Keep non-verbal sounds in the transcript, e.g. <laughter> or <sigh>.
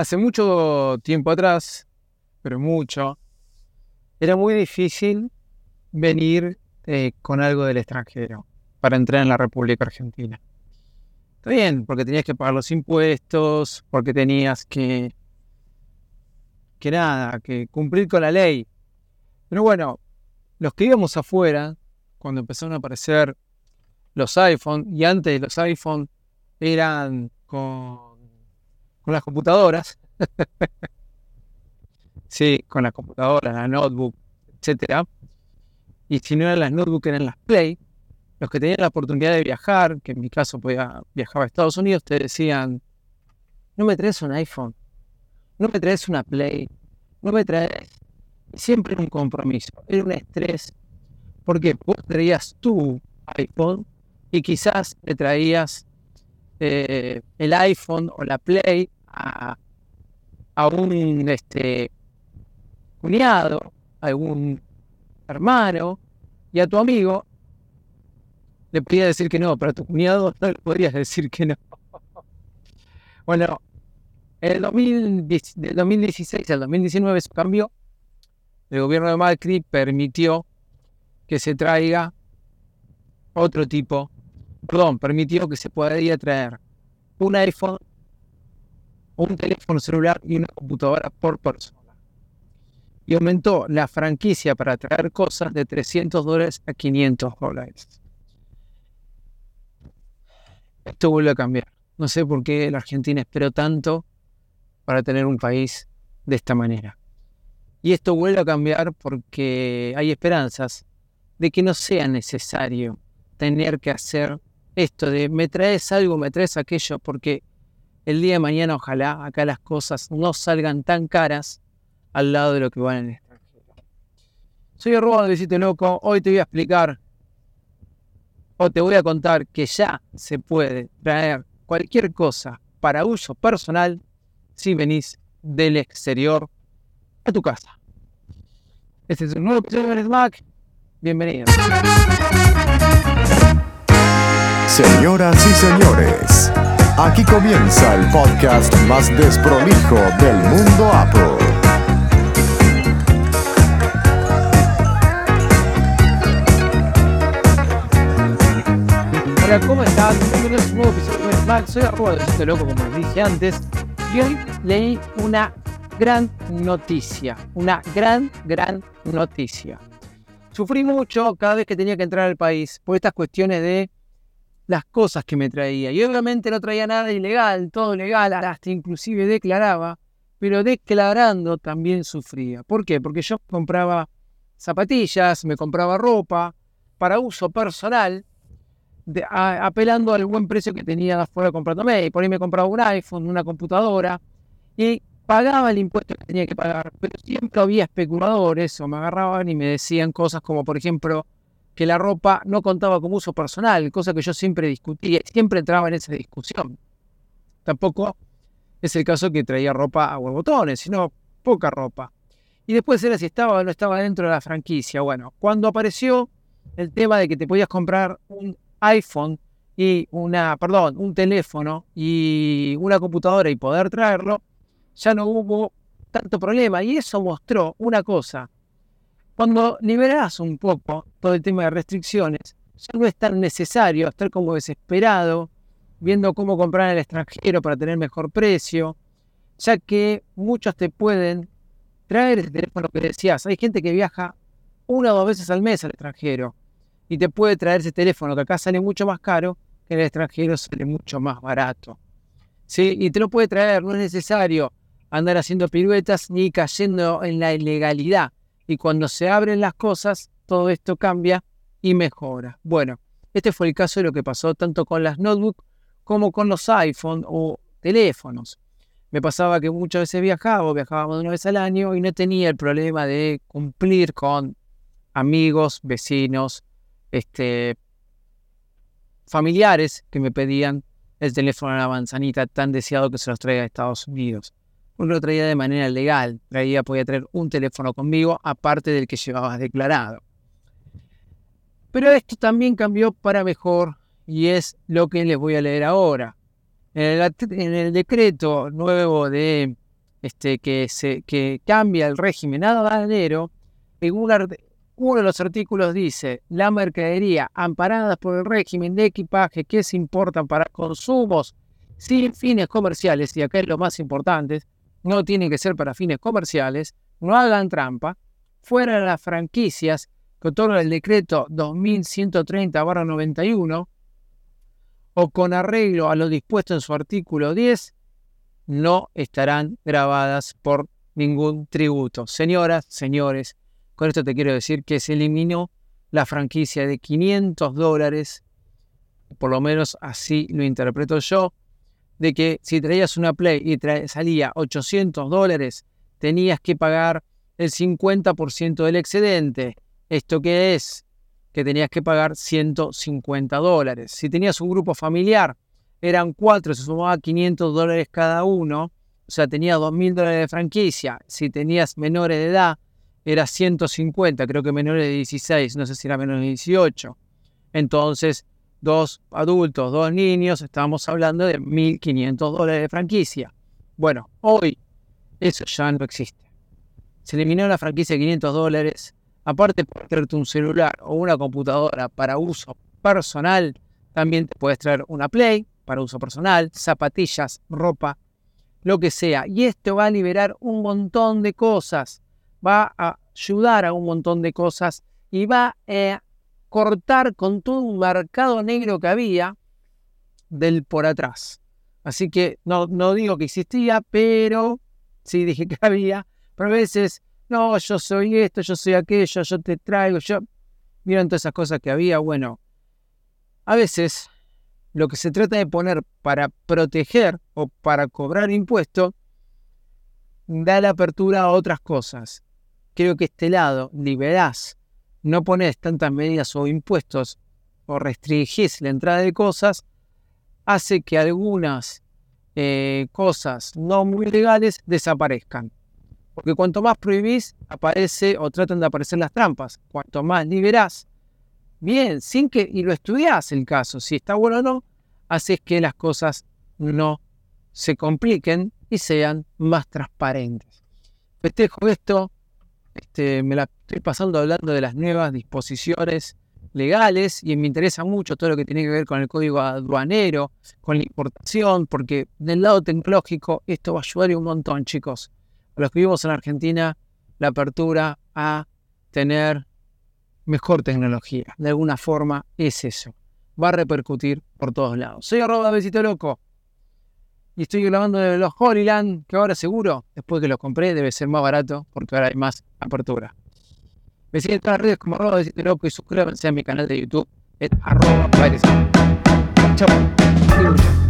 Hace mucho tiempo atrás, pero mucho, era muy difícil venir eh, con algo del extranjero para entrar en la República Argentina. Está bien, porque tenías que pagar los impuestos, porque tenías que, que nada, que cumplir con la ley. Pero bueno, los que íbamos afuera, cuando empezaron a aparecer los iPhone, y antes los iPhone eran con, con las computadoras, <laughs> sí, con las computadoras, la notebook, etcétera. Y si no eran las notebooks, eran las Play. Los que tenían la oportunidad de viajar, que en mi caso viajar a Estados Unidos, te decían, no me traes un iPhone, no me traes una Play, no me traes... Siempre un compromiso, era un estrés, porque vos traías tu iPhone y quizás le traías eh, el iPhone o la Play a, a un este, cuñado, a algún hermano y a tu amigo le podía decir que no, pero a tu cuñado no le podrías decir que no. <laughs> bueno, en el 2016 al 2019 eso cambió. El gobierno de Macri permitió que se traiga otro tipo, perdón, permitió que se podía traer un iPhone, un teléfono celular y una computadora por persona y aumentó la franquicia para traer cosas de 300 dólares a 500 dólares. Esto vuelve a cambiar. No sé por qué la Argentina esperó tanto para tener un país de esta manera. Y esto vuelve a cambiar porque hay esperanzas de que no sea necesario tener que hacer esto de me traes algo, me traes aquello, porque el día de mañana ojalá acá las cosas no salgan tan caras al lado de lo que van en el extranjero. Soy Arroba de Sitio Loco. Hoy te voy a explicar o te voy a contar que ya se puede traer cualquier cosa para uso personal si venís del exterior a tu casa. Este es un nuevo episodio de Smack. Bienvenido. Señoras y señores, aquí comienza el podcast más desprolijo del mundo Apple. Hola, ¿cómo están? Bienvenidos a un nuevo episodio de. Soy arroba de Loco, como les dije antes. Y hoy leí una gran noticia. Una gran, gran noticia. Sufrí mucho cada vez que tenía que entrar al país por estas cuestiones de las cosas que me traía. Y obviamente no traía nada ilegal, todo legal, hasta inclusive declaraba, pero declarando también sufría. ¿Por qué? Porque yo compraba zapatillas, me compraba ropa para uso personal apelando al buen precio que tenía afuera comprándome. Y por ahí me compraba un iPhone, una computadora y pagaba el impuesto que tenía que pagar. Pero siempre había especuladores o me agarraban y me decían cosas como, por ejemplo, que la ropa no contaba como uso personal, cosa que yo siempre discutía, siempre entraba en esa discusión. Tampoco es el caso que traía ropa a botones, sino poca ropa. Y después era si estaba o no estaba dentro de la franquicia. Bueno, cuando apareció el tema de que te podías comprar un iPhone y una, perdón, un teléfono y una computadora y poder traerlo, ya no hubo tanto problema. Y eso mostró una cosa. Cuando liberas un poco todo el tema de restricciones, ya no es tan necesario estar como desesperado viendo cómo comprar en el extranjero para tener mejor precio, ya que muchos te pueden traer ese teléfono que decías. Hay gente que viaja una o dos veces al mes al extranjero y te puede traer ese teléfono que acá sale mucho más caro, que en el extranjero sale mucho más barato. ¿Sí? Y te lo puede traer, no es necesario andar haciendo piruetas ni cayendo en la ilegalidad. Y cuando se abren las cosas, todo esto cambia y mejora. Bueno, este fue el caso de lo que pasó tanto con las notebooks como con los iPhone o teléfonos. Me pasaba que muchas veces viajaba, viajábamos una vez al año y no tenía el problema de cumplir con amigos, vecinos, este, familiares que me pedían el teléfono a la manzanita tan deseado que se los traía a Estados Unidos. Uno lo traía de manera legal, traía, podía traer un teléfono conmigo aparte del que llevabas declarado. Pero esto también cambió para mejor y es lo que les voy a leer ahora. En el, decreto nuevo de este, que, se, que cambia el régimen aduanero, en uno de los artículos dice, la mercadería amparada por el régimen de equipaje que se importan para consumos sin fines comerciales, y acá es lo más importante, no tienen que ser para fines comerciales, no hagan trampa, fuera de las franquicias que otorga el decreto 2130-91 o con arreglo a lo dispuesto en su artículo 10, no estarán grabadas por ningún tributo. Señoras, señores, con esto te quiero decir que se eliminó la franquicia de 500 dólares, por lo menos así lo interpreto yo, de que si traías una Play y salía 800 dólares, tenías que pagar el 50% del excedente. ¿Esto qué es? Que tenías que pagar 150 dólares. Si tenías un grupo familiar, eran cuatro, se sumaba 500 dólares cada uno, o sea, tenía 2.000 dólares de franquicia. Si tenías menores de edad, era 150, creo que menores de 16, no sé si era menores de 18. Entonces, dos adultos, dos niños, estábamos hablando de 1.500 dólares de franquicia. Bueno, hoy eso ya no existe. Se eliminó la franquicia de 500 dólares. Aparte de traerte un celular o una computadora para uso personal, también te puedes traer una Play para uso personal, zapatillas, ropa, lo que sea. Y esto va a liberar un montón de cosas. Va a ayudar a un montón de cosas y va a cortar con todo un mercado negro que había del por atrás. Así que no, no digo que existía, pero sí dije que <laughs> había. Pero a veces, no, yo soy esto, yo soy aquello, yo te traigo, yo... Miren todas esas cosas que había. Bueno, a veces lo que se trata de poner para proteger o para cobrar impuestos da la apertura a otras cosas. Creo que este lado liberás no pones tantas medidas o impuestos o restringís la entrada de cosas, hace que algunas eh, cosas no muy legales desaparezcan. Porque cuanto más prohibís, aparece o tratan de aparecer las trampas. Cuanto más liberás, bien, sin que, y lo estudiás el caso, si está bueno o no, haces que las cosas no se compliquen y sean más transparentes. Festejo esto este, me la estoy pasando hablando de las nuevas disposiciones legales y me interesa mucho todo lo que tiene que ver con el código aduanero, con la importación, porque del lado tecnológico esto va a ayudar un montón, chicos. A los que vivimos en Argentina, la apertura a tener mejor tecnología. De alguna forma es eso. Va a repercutir por todos lados. Soy arroba besito loco y estoy grabando de los Holyland, que ahora seguro, después que los compré, debe ser más barato porque ahora hay más apertura. Me siguen en todas las redes como arroba de loco y suscríbanse a mi canal de YouTube, es arroba Chao.